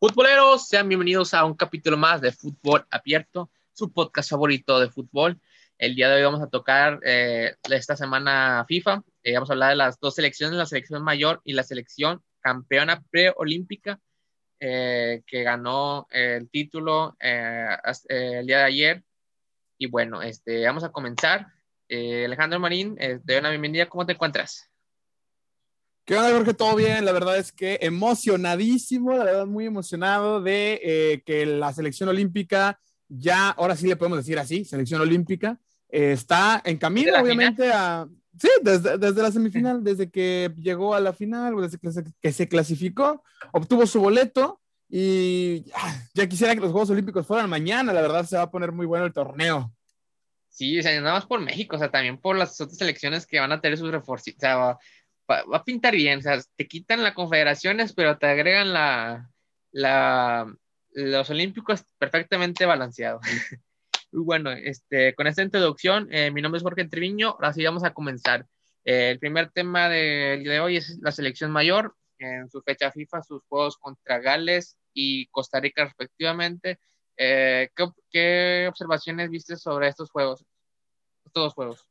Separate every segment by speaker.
Speaker 1: Futboleros, sean bienvenidos a un capítulo más de Fútbol Abierto, su podcast favorito de fútbol. El día de hoy vamos a tocar eh, esta semana FIFA. Eh, vamos a hablar de las dos selecciones, la selección mayor y la selección campeona preolímpica, eh, que ganó el título el día de ayer. Y bueno, este, vamos a comenzar. Alejandro Marín, te doy una bienvenida. ¿Cómo te encuentras?
Speaker 2: ¿Qué onda, Jorge? ¿Todo bien? La verdad es que emocionadísimo, la verdad muy emocionado de eh, que la selección olímpica, ya, ahora sí le podemos decir así, selección olímpica, eh, está en camino, obviamente, a... Sí, desde, desde, la semifinal, desde que llegó a la final, desde que se, que se clasificó, obtuvo su boleto y ya, quisiera que los Juegos Olímpicos fueran mañana, la verdad se va a poner muy bueno el torneo.
Speaker 1: Sí, o sea, nada más por México, o sea, también por las otras selecciones que van a tener sus refuerzos, o sea, va, a pintar bien, o sea, te quitan las confederaciones, pero te agregan la, la, los olímpicos perfectamente balanceados. Muy bueno, este, con esta introducción, eh, mi nombre es Jorge Treviño, ahora sí vamos a comenzar. Eh, el primer tema día de hoy es la selección mayor, en su fecha FIFA, sus juegos contra Gales y Costa Rica respectivamente. Eh, ¿qué, ¿qué, observaciones viste sobre estos juegos, estos dos juegos?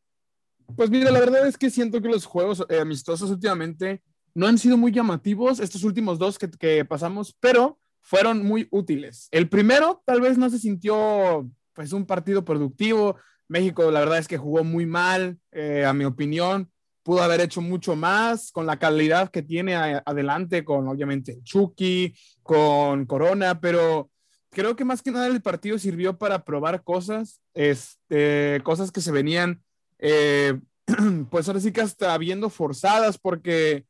Speaker 2: Pues mira, la verdad es que siento que los juegos eh, amistosos últimamente no han sido muy llamativos, estos últimos dos que, pasamos, pero fueron muy útiles. El primero tal vez no se sintió pues un partido productivo. México la verdad es que jugó muy mal, eh, a mi opinión. Pudo haber hecho mucho más con la calidad que tiene adelante, con obviamente Chucky, con Corona, pero creo que más que nada el partido sirvió para probar cosas, este, cosas que se venían eh, pues ahora sí que hasta viendo forzadas porque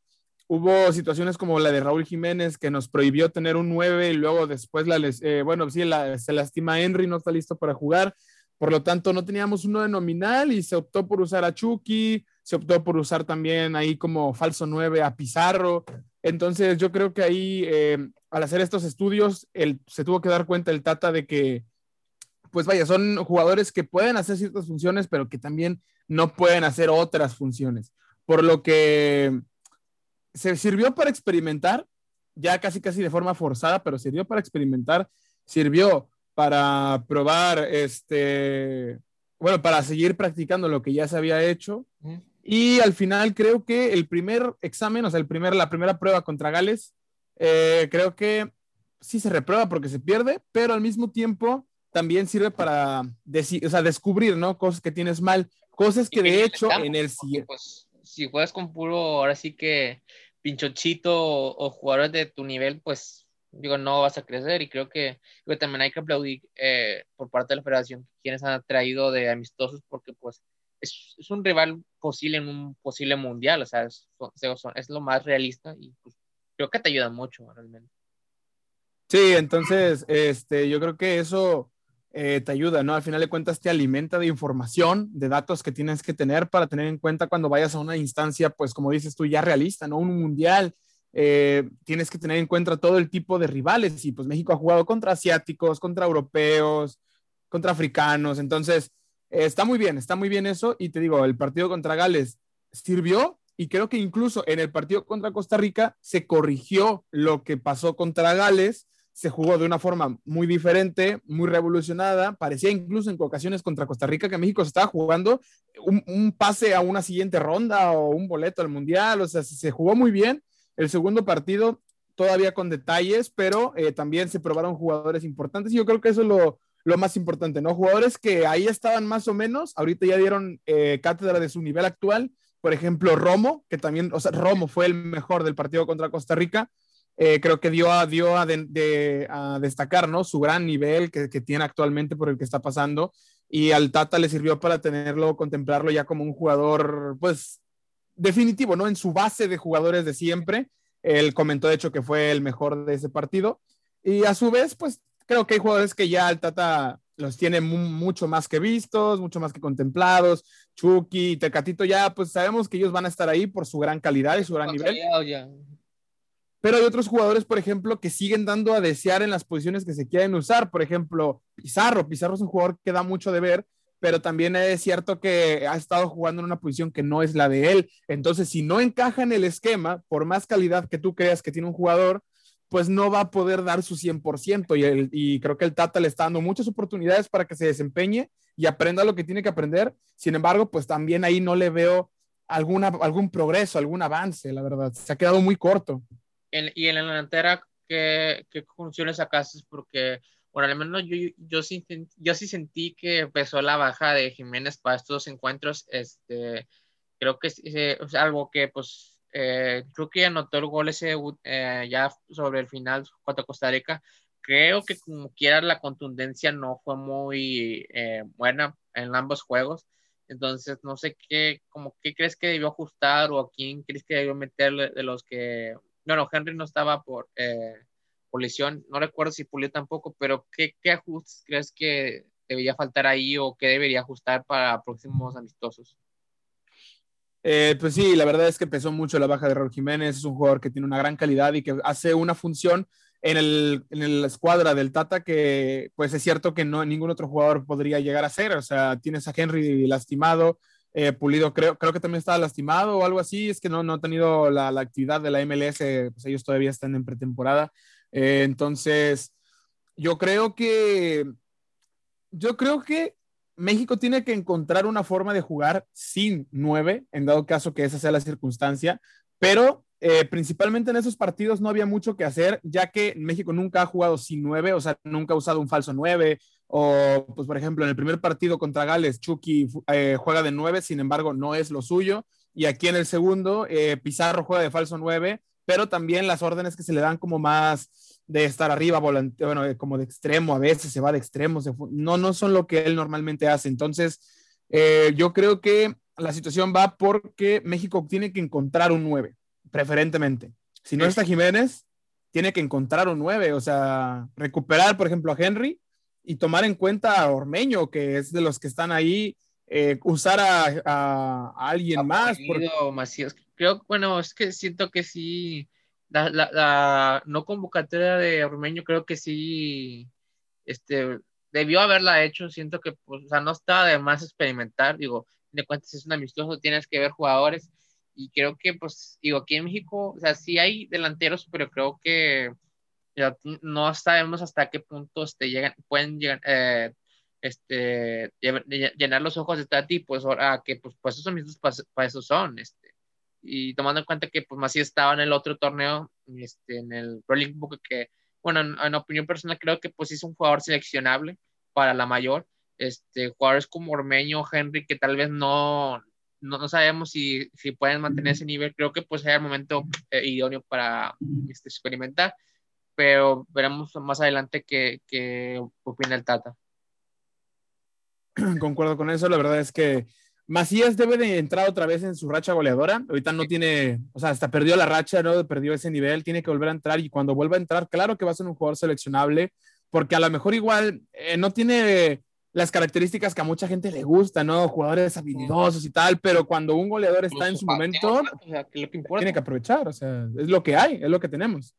Speaker 2: hubo situaciones como la de Raúl Jiménez que nos prohibió tener un 9 y luego después la eh, bueno, sí, se lastima Henry, no está listo para jugar. Por lo tanto, no teníamos un 9 nominal y se optó por usar a Chucky, se optó por usar también ahí como falso 9 a Pizarro. Entonces, yo creo que ahí, eh, al hacer estos estudios, él, se tuvo que dar cuenta el Tata de que, pues vaya, son jugadores que pueden hacer ciertas funciones, pero que también no pueden hacer otras funciones. Por lo que se sirvió para experimentar, ya casi casi de forma forzada, pero sirvió para experimentar, sirvió para probar, este, bueno, para seguir practicando lo que ya se había hecho. Y al final creo que el primer examen, o sea, el primer, la primera prueba contra Gales, eh, creo que sí se reprueba porque se pierde, pero al mismo tiempo también sirve para o sea, descubrir, ¿no? Cosas que tienes mal. Cosas que de hecho en el siguiente.
Speaker 1: Pues, si juegas con puro, ahora sí que pinchochito o, jugadores de tu nivel, pues digo, no vas a crecer y creo que, también hay que aplaudir eh, por parte de la federación quienes han traído de amistosos porque pues es, es, un rival posible en un posible mundial, o sea, es, es lo más realista y pues, creo que te ayuda mucho realmente.
Speaker 2: Sí, entonces, este, yo creo que eso eh, te ayuda, ¿no? Al final de cuentas te alimenta de información, de datos que tienes que tener para tener en cuenta cuando vayas a una instancia, pues como dices tú, ya realista, ¿no? Un mundial. Eh, tienes que tener en cuenta todo el tipo de rivales y pues México ha jugado contra asiáticos, contra europeos, contra africanos, entonces eh, está muy bien, está muy bien eso y te digo, el partido contra Gales sirvió y creo que incluso en el partido contra Costa Rica se corrigió lo que pasó contra Gales se jugó de una forma muy diferente, muy revolucionada. Parecía incluso en ocasiones contra Costa Rica que México se estaba jugando un, pase a una siguiente ronda o un boleto al Mundial. O sea, se jugó muy bien. El segundo partido todavía con detalles, pero eh, también se probaron jugadores importantes y yo creo que eso es lo, más importante, ¿no? Jugadores que ahí estaban más o menos, ahorita ya dieron eh, cátedra de su nivel actual. Por ejemplo, Romo, que también, o sea, Romo fue el mejor del partido contra Costa Rica eh, creo que dio, a, dio a, destacar ¿no? su gran nivel que, tiene actualmente por el que está pasando y al Tata le sirvió para tenerlo, contemplarlo ya como un jugador, pues, definitivo, ¿no? En su base de jugadores de siempre. Él comentó, de hecho, que fue el mejor de ese partido. Y a su vez, pues, creo que hay jugadores que ya el Tata los tiene mucho más que vistos, mucho más que contemplados. Chucky, Tecatito, ya, pues sabemos que ellos van a estar ahí por su gran calidad y su gran nivel. Pero hay otros jugadores, por ejemplo, que siguen dando a desear en las posiciones que se quieren usar. Por ejemplo, Pizarro. Pizarro es un jugador que da mucho de ver, pero también es cierto que ha estado jugando en una posición que no es la de él. Entonces, si no encaja en el esquema, por más calidad que tú creas que tiene un jugador, pues no va a poder dar su 100% y, el, y creo que el Tata le está dando muchas oportunidades para que se desempeñe y aprenda lo que tiene que aprender. Sin embargo, pues también ahí no le veo alguna, algún progreso, algún avance, la verdad. Se ha quedado muy corto.
Speaker 1: Y en la delantera, ¿qué, qué conclusiones sacaste? Porque, bueno, al menos yo, yo, sí, yo sí sentí que empezó la baja de Jiménez para estos encuentros. Este, creo que es, algo que, pues, eh, creo que anotó el gol ese eh, ya sobre el final contra Costa Rica. Creo que como quiera la contundencia no fue muy eh, buena en ambos juegos. Entonces, no sé qué, como qué crees que debió ajustar o a quién crees que debió meterle de los que, bueno, Henry no estaba por, por lesión, no recuerdo si Pulido tampoco, pero ¿qué, qué ajustes crees que debería faltar ahí o qué debería ajustar para próximos amistosos?
Speaker 2: Eh, pues sí, la verdad es que pesó mucho la baja de Raúl Jiménez, es un jugador que tiene una gran calidad y que hace una función en, el, en la escuadra del Tata que pues es cierto que no ningún otro jugador podría llegar a hacer, o sea, tienes a Henry lastimado, eh, Pulido creo, creo que también estaba lastimado o algo así, es que no, no ha tenido la, la actividad de la MLS, pues ellos todavía están en pretemporada, eh, entonces yo creo que, yo creo que México tiene que encontrar una forma de jugar sin nueve, en dado caso que esa sea la circunstancia, pero eh, principalmente en esos partidos no había mucho que hacer, ya que México nunca ha jugado sin nueve, o sea, nunca ha usado un falso nueve, o pues por ejemplo en el primer partido contra Gales, Chucky eh, juega de nueve, sin embargo no es lo suyo, y aquí en el segundo, eh, Pizarro juega de falso nueve, pero también las órdenes que se le dan como más de estar arriba, volante, bueno, como de extremo, a veces se va de extremo, no, no son lo que él normalmente hace. Entonces, eh, yo creo que la situación va porque México tiene que encontrar un 9, preferentemente. Si no está Jiménez, tiene que encontrar un 9, o sea, recuperar, por ejemplo, a Henry y tomar en cuenta a Ormeño, que es de los que están ahí, eh, usar a, alguien más.
Speaker 1: Creo, bueno, es que siento que sí la, la, no convocatoria de Ormeño creo que sí, este, debió haberla hecho, siento que, pues, o sea, no está de más experimentar, digo, de cuentas es un amistoso, tienes que ver jugadores, y creo que, pues, digo, aquí en México, o sea, sí hay delanteros, pero creo que ya, no sabemos hasta qué punto este, llegan, pueden llegar, eh, este, llenar los ojos de Tati, pues, ahora que, pues, pues esos mismos para, eso son, este, y tomando en cuenta que pues Macías estaba en el otro torneo, este, en el Pro League que, bueno, en, opinión personal creo que pues es un jugador seleccionable para la mayor, este, jugadores como Ormeño, Henry, que tal vez no, no, sabemos si, si, pueden mantener ese nivel, creo que pues es el momento eh, idóneo para este, experimentar, pero veremos más adelante qué, qué opina el Tata.
Speaker 2: Concuerdo con eso, la verdad es que Macías debe de entrar otra vez en su racha goleadora. Ahorita no tiene, o sea, hasta perdió la racha, ¿no? Perdió ese nivel, tiene que volver a entrar y cuando vuelva a entrar, claro que va a ser un jugador seleccionable, porque a lo mejor igual eh, no tiene las características que a mucha gente le gusta, ¿no? Jugadores habilidosos y tal, pero cuando un goleador está en su momento, tiene que aprovechar, o sea, es lo que hay, es lo que tenemos.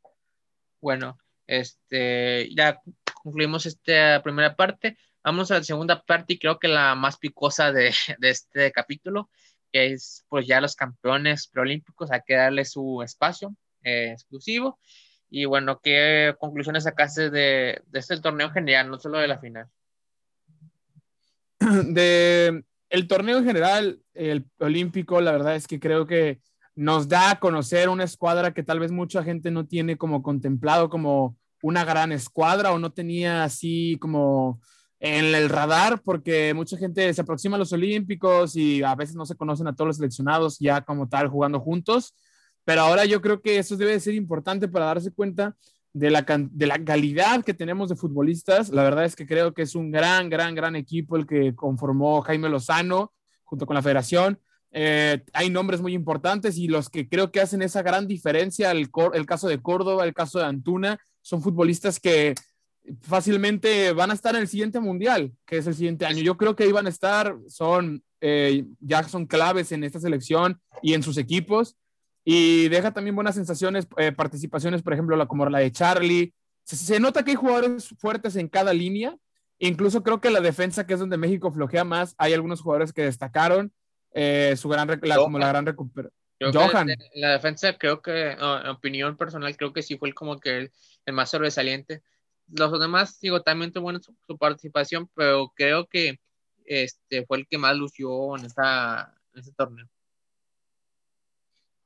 Speaker 1: Bueno, este, ya concluimos esta primera parte. Vamos a la segunda parte y creo que la más picosa de, este capítulo, que es pues ya los campeones preolímpicos, hay que darle su espacio eh, exclusivo. Y bueno, ¿qué conclusiones sacaste de, de este torneo en general, no solo de la final?
Speaker 2: De el torneo en general, el olímpico, la verdad es que creo que nos da a conocer una escuadra que tal vez mucha gente no tiene como contemplado como una gran escuadra o no tenía así como en el radar porque mucha gente se aproxima a los Olímpicos y a veces no se conocen a todos los seleccionados ya como tal jugando juntos, pero ahora yo creo que eso debe ser importante para darse cuenta de la, de la calidad que tenemos de futbolistas. La verdad es que creo que es un gran, gran, gran equipo el que conformó Jaime Lozano junto con la federación. Eh, hay nombres muy importantes y los que creo que hacen esa gran diferencia, el, el caso de Córdoba, el caso de Antuna, son futbolistas que fácilmente van a estar en el siguiente mundial, que es el siguiente año. Yo creo que van a estar, son, eh, ya son claves en esta selección y en sus equipos. Y deja también buenas sensaciones, eh, participaciones, por ejemplo, la, como la de Charlie. Se, nota que hay jugadores fuertes en cada línea. Incluso creo que la defensa, que es donde México flojea más, hay algunos jugadores que destacaron. Eh, su gran, como la gran recuperación. Johan.
Speaker 1: la defensa creo que, en opinión personal, creo que sí fue como que el, más sobresaliente. Los demás, digo, también tuvo buena su, participación, pero creo que este fue el que más lució en, esta, en este torneo.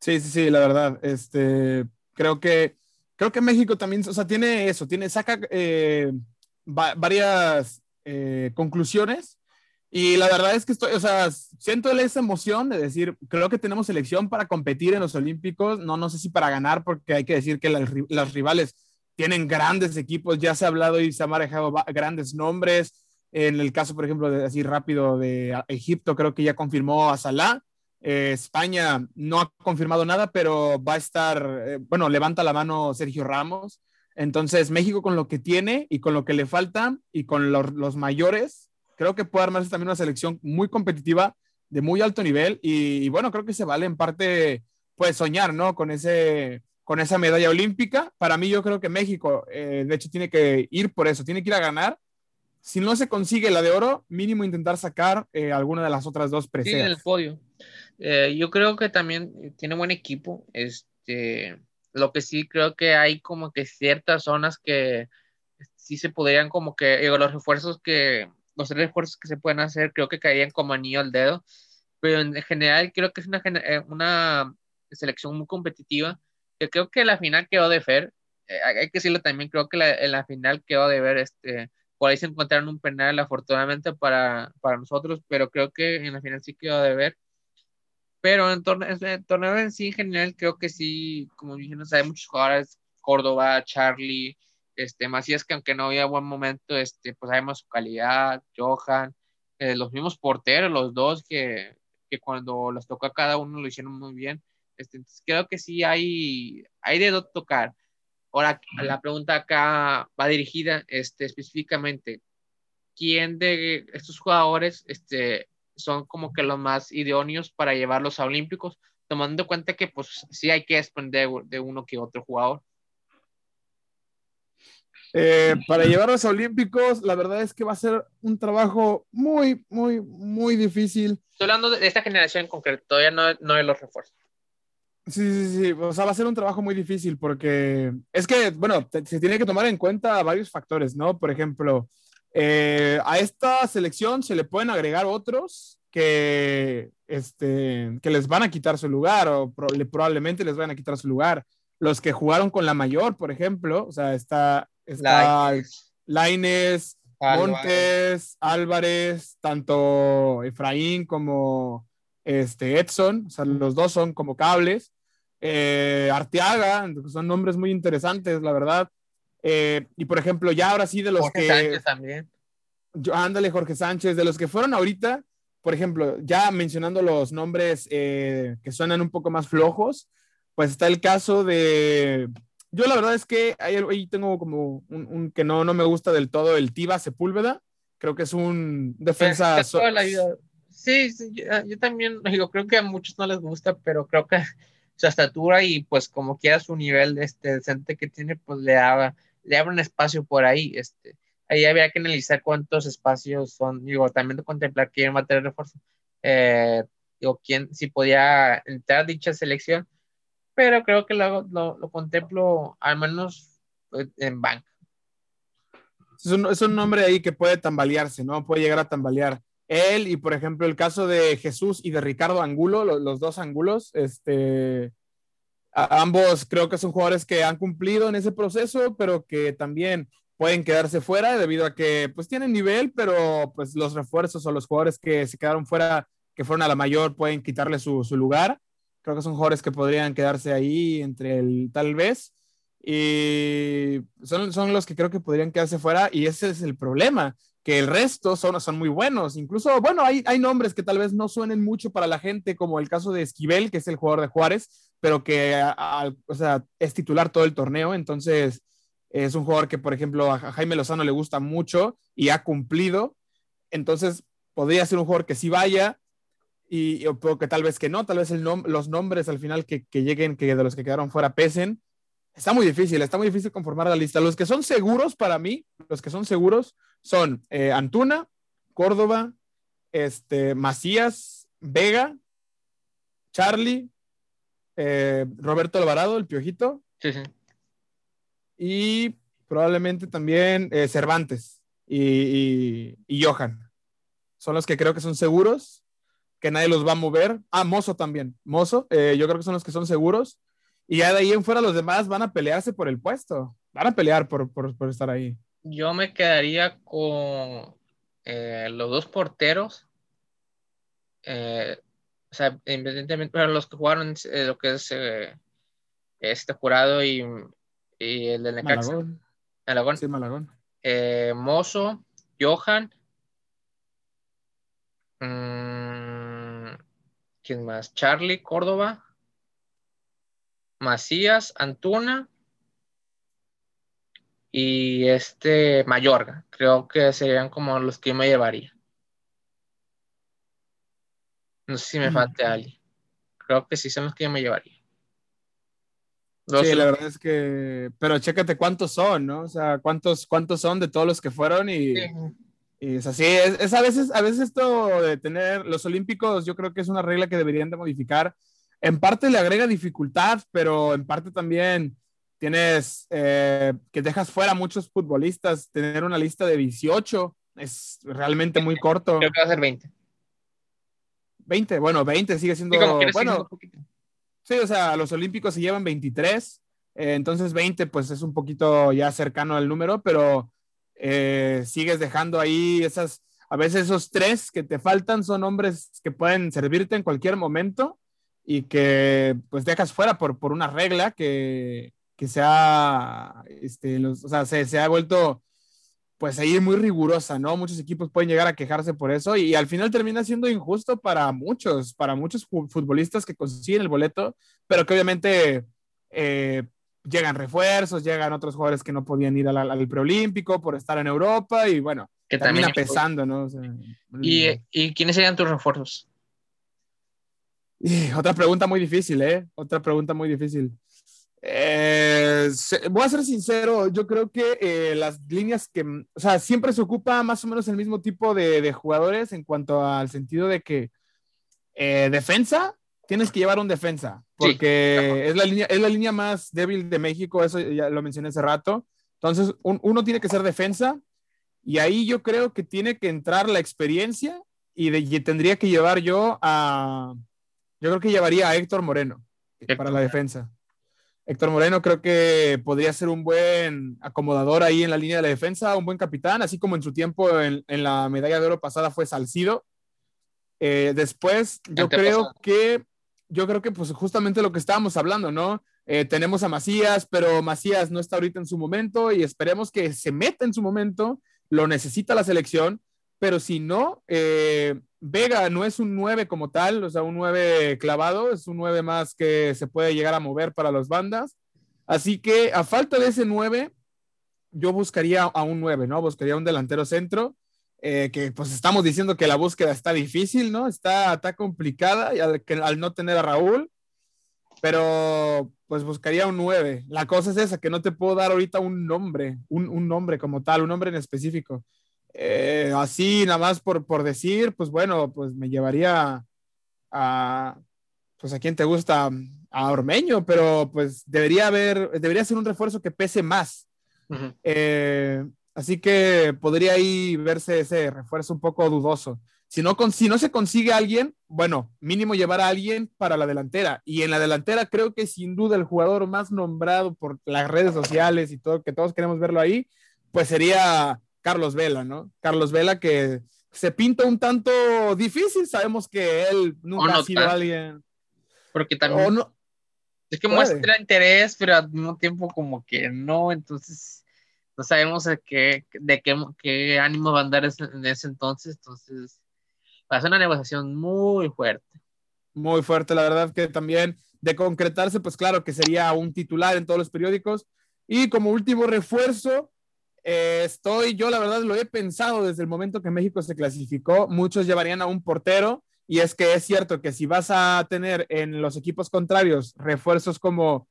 Speaker 2: Sí, sí, sí, la verdad. Este, creo que, creo que México también, o sea, tiene eso, tiene, saca eh, varias eh, conclusiones y la verdad es que estoy, o sea, siento esa emoción de decir, creo que tenemos selección para competir en los Olímpicos, no, no sé si para ganar, porque hay que decir que las, rivales tienen grandes equipos, ya se ha hablado y se han manejado grandes nombres. En el caso, por ejemplo, de, así rápido de Egipto, creo que ya confirmó a Salah. Eh, España no ha confirmado nada, pero va a estar, eh, bueno, levanta la mano Sergio Ramos. Entonces, México con lo que tiene y con lo que le falta y con los, los mayores, creo que puede armarse también una selección muy competitiva, de muy alto nivel, y, bueno, creo que se vale en parte, pues, soñar, ¿no? Con, ese, con esa medalla olímpica. Para mí, yo creo que México, eh, de hecho, tiene que ir por eso, tiene que ir a ganar. Si no se consigue la de oro, mínimo intentar sacar eh, alguna de las otras dos preseas.
Speaker 1: en el podio. Eh, yo creo que también tiene buen equipo. Este, lo que sí creo que hay como que ciertas zonas que sí se podrían como que, los refuerzos que los tres refuerzos que se pueden hacer creo que caían como anillo al dedo, pero en general creo que es una, eh, una selección muy competitiva, que creo que la final quedó de Fer, eh, hay que decirlo también, creo que la, en la final quedó de ver, este, por ahí se encontraron un penal afortunadamente para, para nosotros, pero creo que en la final sí quedó de ver. Pero en, torneo, en torneo en sí, en general, creo que sí, como dije, no hay muchos jugadores, Córdoba, Charlie, este, Macías, que aunque no había buen momento, este, pues sabemos su calidad, Johan, eh, los mismos porteros, los dos que, que, cuando los tocó a cada uno lo hicieron muy bien. Este, entonces creo que sí hay, hay de dónde tocar. Ahora, la pregunta acá va dirigida este, específicamente. ¿Quién de estos jugadores este, son como que los más idóneos para llevarlos a Olímpicos? Tomando en cuenta que pues sí hay que desprender de uno que otro jugador.
Speaker 2: Eh, para llevarlos a Olímpicos, la verdad es que va a ser un trabajo muy, muy, muy difícil.
Speaker 1: Estoy hablando de esta generación en concreto, todavía no, no de los refuerzos.
Speaker 2: Sí, sí, sí, o sea, va a ser un trabajo muy difícil porque es que, bueno, se tiene que tomar en cuenta varios factores, ¿no? Por ejemplo, eh, a esta selección se le pueden agregar otros que, este, que les van a quitar su lugar o probablemente les van a quitar su lugar. Los que jugaron con la mayor, por ejemplo, o sea, está Está Laines, Montes, Álvarez, tanto Efraín como este Edson, o sea, los dos son como cables. Eh, Arteaga, son nombres muy interesantes, la verdad. Eh, y por ejemplo, ya ahora sí de los
Speaker 1: Jorge Sánchez también.
Speaker 2: Yo, ándale, Jorge Sánchez, de los que fueron ahorita, por ejemplo, ya mencionando los nombres eh, que suenan un poco más flojos, pues está el caso de yo la verdad es que ahí, tengo como un, que no, no me gusta del todo el Tiba Sepúlveda. Creo que es un defensa.
Speaker 1: Sí, sí yo, también digo, creo que a muchos no les gusta, pero creo que su estatura y pues como quiera su nivel este, decente que tiene, pues le, le abre un espacio por ahí. Este, ahí habría que analizar cuántos espacios son, digo, también contemplar quién va a tener refuerzo. Eh, digo, quién, si podía entrar dicha selección pero creo que lo, lo, contemplo al menos pues, en banca.
Speaker 2: Es un, es un, nombre ahí que puede tambalearse, ¿no? Puede llegar a tambalear. Él y, por ejemplo, el caso de Jesús y de Ricardo Angulo, los, dos Angulos, este, ambos creo que son jugadores que han cumplido en ese proceso, pero que también pueden quedarse fuera debido a que pues tienen nivel, pero pues los refuerzos o los jugadores que se quedaron fuera, que fueron a la mayor, pueden quitarle su, su lugar. Creo que son jugadores que podrían quedarse ahí entre el tal vez. Y son, son los que creo que podrían quedarse fuera. Y ese es el problema, que el resto son, son muy buenos. Incluso, bueno, hay, hay nombres que tal vez no suenen mucho para la gente, como el caso de Esquivel, que es el jugador de Juárez, pero que o sea, es titular todo el torneo. Entonces, es un jugador que, por ejemplo, a Jaime Lozano le gusta mucho y ha cumplido. Entonces, podría ser un jugador que sí vaya, y que tal vez que no, tal vez el los nombres al final que, que, lleguen, que de los que quedaron fuera pesen. Está muy difícil, está muy difícil conformar la lista. Los que son seguros para mí, los que son seguros son eh, Antuna, Córdoba, este, Macías, Vega, Charlie, eh, Roberto Alvarado, el Piojito.
Speaker 1: Sí, sí.
Speaker 2: Y probablemente también eh, Cervantes y, y, Johan. Son los que creo que son seguros, que nadie los va a mover. Ah, Mozo también. Mozo, eh, yo creo que son los que son seguros. Y ya de ahí en fuera los demás van a pelearse por el puesto. Van a pelear por, por, por estar ahí.
Speaker 1: Yo me quedaría con los dos porteros. o sea, independientemente, los que jugaron lo que es este jurado y, y el de Necaxa.
Speaker 2: Malagón.
Speaker 1: Malagón.
Speaker 2: Sí, Malagón.
Speaker 1: Eh, Mozo, Johan. Mm, ¿Quién más? Charlie, Córdoba. Macías, Antuna. Y este Mayorga. Creo que serían como los que yo me llevaría. No sé si me
Speaker 2: Mm.
Speaker 1: falta alguien. Creo que sí son los que yo me llevaría.
Speaker 2: Sí, la verdad es que, pero chécate cuántos son, ¿no? O sea, cuántos, cuántos son de todos los que fueron y,
Speaker 1: Sí.
Speaker 2: Y es así. Es, es a veces, a veces esto de tener los olímpicos, yo creo que es una regla que deberían de modificar. En parte le agrega dificultad, pero en parte también tienes eh, que dejas fuera muchos futbolistas. Tener una lista de 18 es realmente muy corto.
Speaker 1: Creo que va a ser 20.
Speaker 2: 20, bueno, 20 sigue siendo,
Speaker 1: Sí,
Speaker 2: bueno.
Speaker 1: Sí,
Speaker 2: o sea, los olímpicos se llevan 23, eh, entonces 20 pues es un poquito ya cercano al número, pero eh, sigues dejando ahí esas, a veces esos tres que te faltan son hombres que pueden servirte en cualquier momento y que pues dejas fuera por, por una regla que, que se ha, este, o sea, se, se ha vuelto pues ahí muy rigurosa, ¿no? Muchos equipos pueden llegar a quejarse por eso y, al final termina siendo injusto para muchos, para muchos futbolistas que consiguen el boleto, pero que obviamente eh, llegan refuerzos, llegan otros jugadores que no podían ir al, al, preolímpico por estar en Europa y bueno,
Speaker 1: que
Speaker 2: termina pesando, ¿no? O sea,
Speaker 1: ¿Y, ¿Y, quiénes serían tus refuerzos?
Speaker 2: Y otra pregunta muy difícil, ¿eh? Otra pregunta muy difícil. Eh, voy a ser sincero, yo creo que eh, las líneas que, o sea, siempre se ocupa más o menos el mismo tipo de, de jugadores en cuanto al sentido de que eh, defensa, tienes que llevar un defensa, porque sí, es, la línea, es la línea más débil de México, eso ya lo mencioné hace rato. Entonces, un, uno tiene que ser defensa y ahí yo creo que tiene que entrar la experiencia y, de, y tendría que llevar yo a, yo creo que llevaría a Héctor Moreno Héctor. para la defensa. Héctor Moreno creo que podría ser un buen acomodador ahí en la línea de la defensa, un buen capitán, así como en su tiempo en, en la medalla de oro pasada fue Salcido. Eh, después, yo creo que, yo creo que pues justamente lo que estábamos hablando, ¿no? Eh, tenemos a Macías, pero Macías no está ahorita en su momento y esperemos que se meta en su momento, lo necesita la selección, pero si no, eh, Vega no es un 9 como tal, o sea, un 9 clavado, es un 9 más que se puede llegar a mover para las bandas. Así que a falta de ese 9, yo buscaría a un 9, ¿no? Buscaría un delantero centro, eh, que pues estamos diciendo que la búsqueda está difícil, ¿no? Está, está complicada y al, al no tener a Raúl, pero pues buscaría un 9. La cosa es esa, que no te puedo dar ahorita un nombre, un, un nombre como tal, un nombre en específico. Eh, así nada más por, por decir, pues bueno, pues me llevaría a, pues a quien te gusta, a Ormeño, pero pues debería haber, debería ser un refuerzo que pese más. Uh -huh. eh, así que podría ahí verse ese refuerzo un poco dudoso. Si no, con, si no se consigue alguien, bueno, mínimo llevar a alguien para la delantera. Y en la delantera creo que sin duda el jugador más nombrado por las redes sociales y todo, que todos queremos verlo ahí, pues sería Carlos Vela, ¿no? Carlos Vela que se pinta un tanto difícil, sabemos que él nunca no ha sido tan. alguien.
Speaker 1: Porque también
Speaker 2: no,
Speaker 1: es que puede. muestra interés, pero al mismo tiempo como que no, entonces no sabemos de qué, de qué, qué ánimo va a andar en ese entonces, entonces va a ser una negociación muy fuerte.
Speaker 2: Muy fuerte, la verdad que también de concretarse, pues claro que sería un titular en todos los periódicos. Y como último refuerzo, eh, estoy, yo la verdad lo he pensado desde el momento que México se clasificó, muchos llevarían a un portero y es que es cierto que si vas a tener en los equipos contrarios refuerzos como,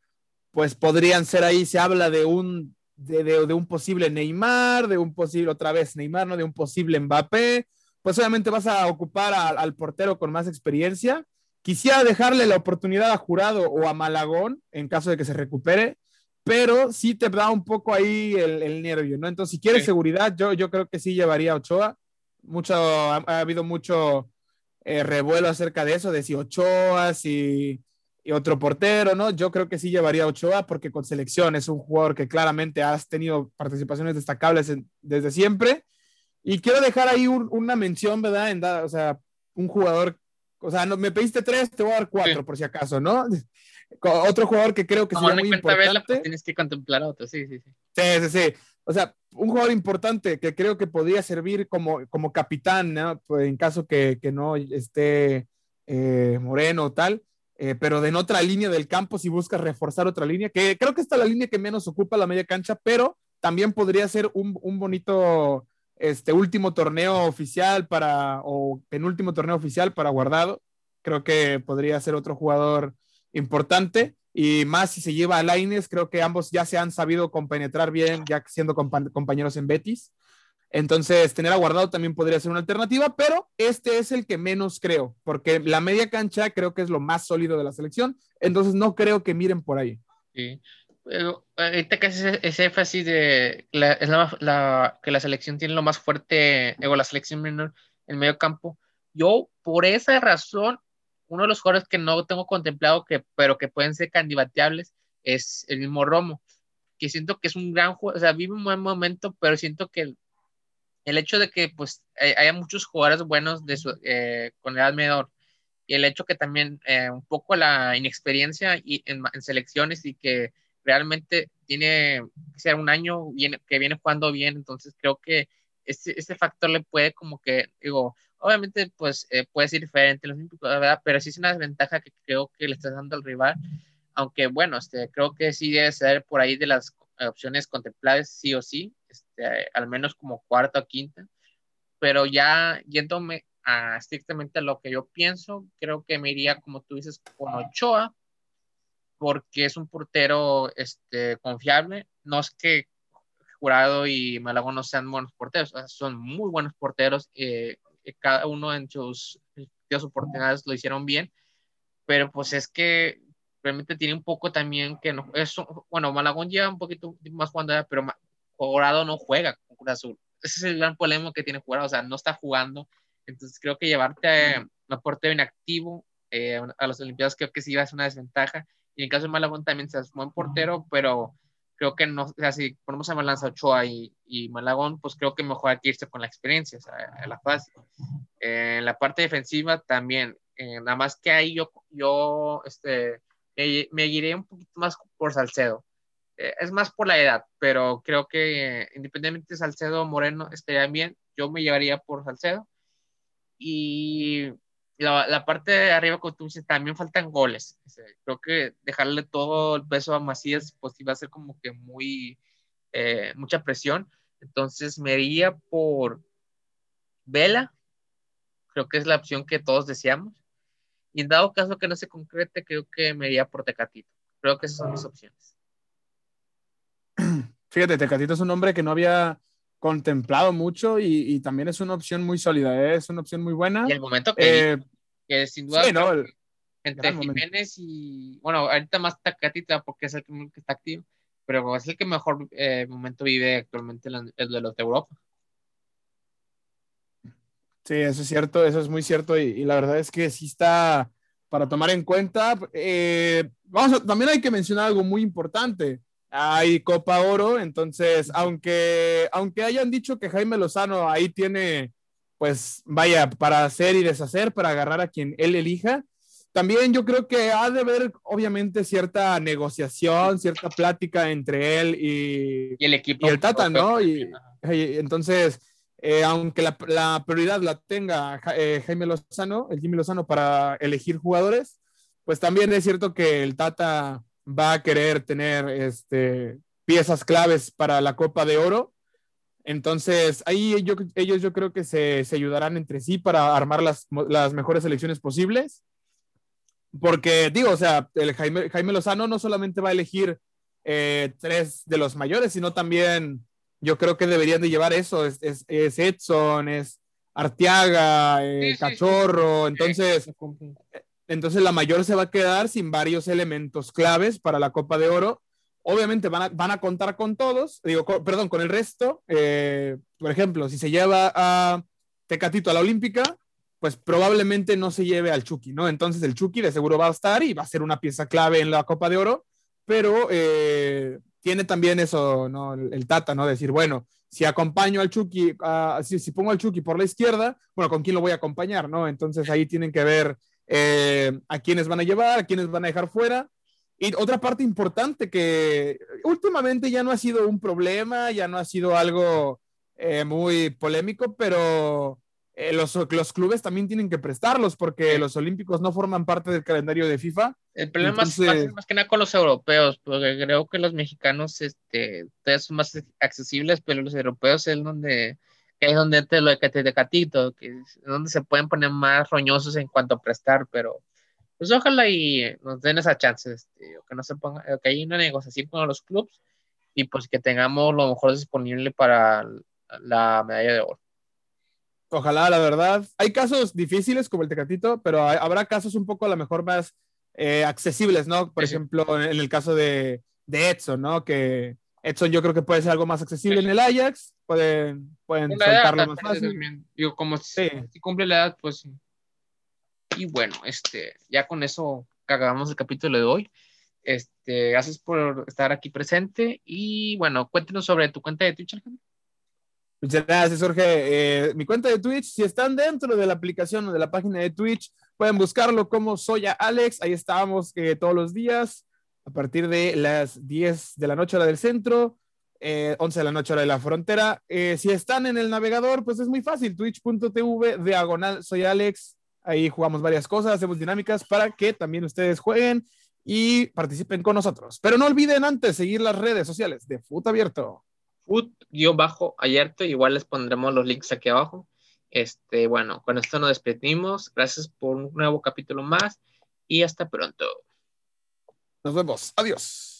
Speaker 2: pues podrían ser ahí, se habla de un, de, de, de un posible Neymar, de un posible, otra vez Neymar, ¿no? De un posible Mbappé, pues obviamente vas a ocupar a, al portero con más experiencia Quisiera dejarle la oportunidad a Jurado o a Malagón en caso de que se recupere, pero sí te da un poco ahí el, nervio, ¿no? Entonces, si quieres seguridad, yo, yo creo que sí llevaría a Ochoa. Mucho, ha, habido mucho eh, revuelo acerca de eso, de si Ochoa, si y otro portero, ¿no? Yo creo que sí llevaría a Ochoa porque con selección es un jugador que claramente has tenido participaciones destacables desde siempre. Y quiero dejar ahí una mención, ¿verdad? En o sea, un jugador, o sea, no, me pediste tres, te voy a dar cuatro por si acaso, ¿no? Otro jugador que creo que sería muy importante.
Speaker 1: pues tienes que contemplar otro, sí, sí, sí.
Speaker 2: Sí, sí, sí. O sea, un jugador importante que creo que podría servir como, como capitán, ¿no? Pues en caso que, que no esté eh, Moreno o tal eh, pero en otra línea del campo si buscas reforzar otra línea, que creo que esta es la línea que menos ocupa la media cancha, pero también podría ser un, un bonito este último torneo oficial para, o penúltimo torneo oficial para Guardado. Creo que podría ser otro jugador importante y más si se lleva a Laines, creo que ambos ya se han sabido compenetrar bien, ya siendo compañeros en Betis. Entonces, tener aguardado también podría ser una alternativa, pero este es el que menos creo, porque la media cancha creo que es lo más sólido de la selección, entonces no creo que miren por ahí.
Speaker 1: Sí. Pero ahorita que ese, ese énfasis de la, es la, que la selección tiene lo más fuerte, o la selección menor en medio campo, yo por esa razón, uno de los jugadores que no tengo contemplado, que, pero que pueden ser candidateables, es el mismo Romo, que siento que es un gran jugador, o sea, vive un buen momento, pero siento que el hecho de que pues eh, haya muchos jugadores buenos de su, eh, con edad menor y el hecho que también eh, un poco la inexperiencia y en, selecciones y que realmente tiene que ser un año que viene jugando bien, entonces creo que ese, ese factor le puede como que, digo, obviamente pues puede ser diferente los ¿verdad? Pero sí es una desventaja que creo que le estás dando al rival, aunque bueno, este, creo que sí debe ser por ahí de las opciones contemplables sí o sí, este, al menos como cuarta o quinta, pero ya yéndome a estrictamente a lo que yo pienso, creo que me iría, como tú dices, con Ochoa, porque es un portero este, confiable. No es que Jurado y Malagón no sean buenos porteros, son muy buenos porteros. Eh, cada uno en sus, sus oportunidades lo hicieron bien, pero pues es que realmente tiene un poco también que no, eso, bueno, Malagón lleva un poquito más jugando, pero Jurado no juega con Cruz Azul. Ese es el gran problema que tiene Jurado, o sea, no está jugando. Entonces creo que llevarte a un portero inactivo eh, a los Olimpiados creo que sí va a ser una desventaja. Y en el caso de Malagón también se es buen portero, pero creo que no, o sea, si ponemos a Balanza Ochoa y, y, Malagón, pues creo que mejor hay que irse con la experiencia, o sea, la fase. Eh, en la parte defensiva también, eh, nada más que ahí yo, yo este, me, me iré un poquito más por Salcedo. Eh, es más por la edad, pero creo que independientemente de Salcedo o Moreno estarían bien. Yo me llevaría por Salcedo. Y la, la parte de arriba, como tú dices, también faltan goles. Creo que dejarle todo el peso a Macías, pues iba a ser como que muy, eh, mucha presión. Entonces me iría por Vela. Creo que es la opción que todos deseamos. Y en dado caso que no se concrete, creo que me iría por Tecatito. Creo que esas son mis opciones.
Speaker 2: Fíjate, Tecatito es un hombre que no había contemplado mucho y, también es una opción muy sólida, ¿eh? es una opción muy buena.
Speaker 1: Y el momento que, eh, sin duda entre Jiménez y, bueno, ahorita más Tecatito porque es el que, está activo, pero es el que mejor eh, momento vive actualmente el de los de Europa.
Speaker 2: Sí, eso es cierto, eso es muy cierto y, la verdad es que sí está para tomar en cuenta. vamos, también hay que mencionar algo muy importante hay Copa Oro, entonces, aunque, aunque hayan dicho que Jaime Lozano ahí tiene, pues, vaya, para hacer y deshacer, para agarrar a quien él elija, también yo creo que ha de haber, obviamente, cierta negociación, cierta plática entre él y,
Speaker 1: el equipo.
Speaker 2: Y el Tata, ¿no? Y, entonces, eh, aunque la, prioridad la tenga eh, Jaime Lozano, el Jimmy Lozano, para elegir jugadores, pues también es cierto que el Tata va a querer tener este, piezas claves para la Copa de Oro. Entonces, ahí ellos yo creo que se, ayudarán entre sí para armar las, mejores selecciones posibles. Porque digo, o sea, el Jaime, Jaime Lozano no solamente va a elegir eh, tres de los mayores, sino también yo creo que deberían de llevar eso. Es, Edson, es Arteaga, eh, Cachorro. Entonces, Entonces la mayor se va a quedar sin varios elementos claves para la Copa de Oro. Obviamente van a, van a contar con todos, digo, perdón, con el resto. Eh, por ejemplo, si se lleva a Tecatito a la Olímpica, pues probablemente no se lleve al Chucky, ¿no? Entonces el Chucky de seguro va a estar y va a ser una pieza clave en la Copa de Oro, pero eh, tiene también eso, ¿no? El, Tata, ¿no? Decir, bueno, si acompaño al Chucky, si, pongo al Chucky por la izquierda, bueno, ¿con quién lo voy a acompañar, no? Entonces ahí tienen que ver eh, a quiénes van a llevar, a quiénes van a dejar fuera. Y otra parte importante que últimamente ya no ha sido un problema, ya no ha sido algo eh, muy polémico, pero eh, los, los, clubes también tienen que prestarlos porque los olímpicos no forman parte del calendario de FIFA.
Speaker 1: El problema es más, que nada con los europeos, porque creo que los mexicanos este, son más accesibles, pero los europeos es donde es donde te lo de catito, que es donde se pueden poner más roñosos en cuanto a prestar, pero pues ojalá y nos den esa chance, este, que no se ponga, que hay una negociación con los clubes y pues que tengamos lo mejor disponible para la medalla de oro.
Speaker 2: Ojalá, la verdad. Hay casos difíciles como el Tecatito, pero habrá casos un poco a lo mejor más eh, accesibles, ¿no? Por ejemplo, en el caso de, de, Edson, ¿no? Que Edson yo creo que puede ser algo más accesible en el Ajax, pueden, pueden soltarlo más fácil.
Speaker 1: Digo, como si, cumple la edad, pues Y bueno, este, ya con eso acabamos el capítulo de hoy. Este, gracias por estar aquí presente y bueno, cuéntenos sobre tu cuenta de Twitch, Alejandro.
Speaker 2: Muchas gracias, Jorge. Eh, mi cuenta de Twitch, si están dentro de la aplicación o de la página de Twitch, pueden buscarlo como Soya Alex. Ahí estamos eh, todos los días a partir de las 10 de la noche hora del centro, 11 eh, de la noche hora de la frontera. si están en el navegador, pues es muy fácil, twitch.tv diagonal Soy Alex. Ahí jugamos varias cosas, hacemos dinámicas para que también ustedes jueguen y participen con nosotros. Pero no olviden antes seguir las redes sociales de Fut Abierto
Speaker 1: food-ayerto, igual les pondremos los links aquí abajo. Este, bueno, con esto nos despedimos. Gracias por un nuevo capítulo más y hasta pronto.
Speaker 2: Nos vemos. Adiós.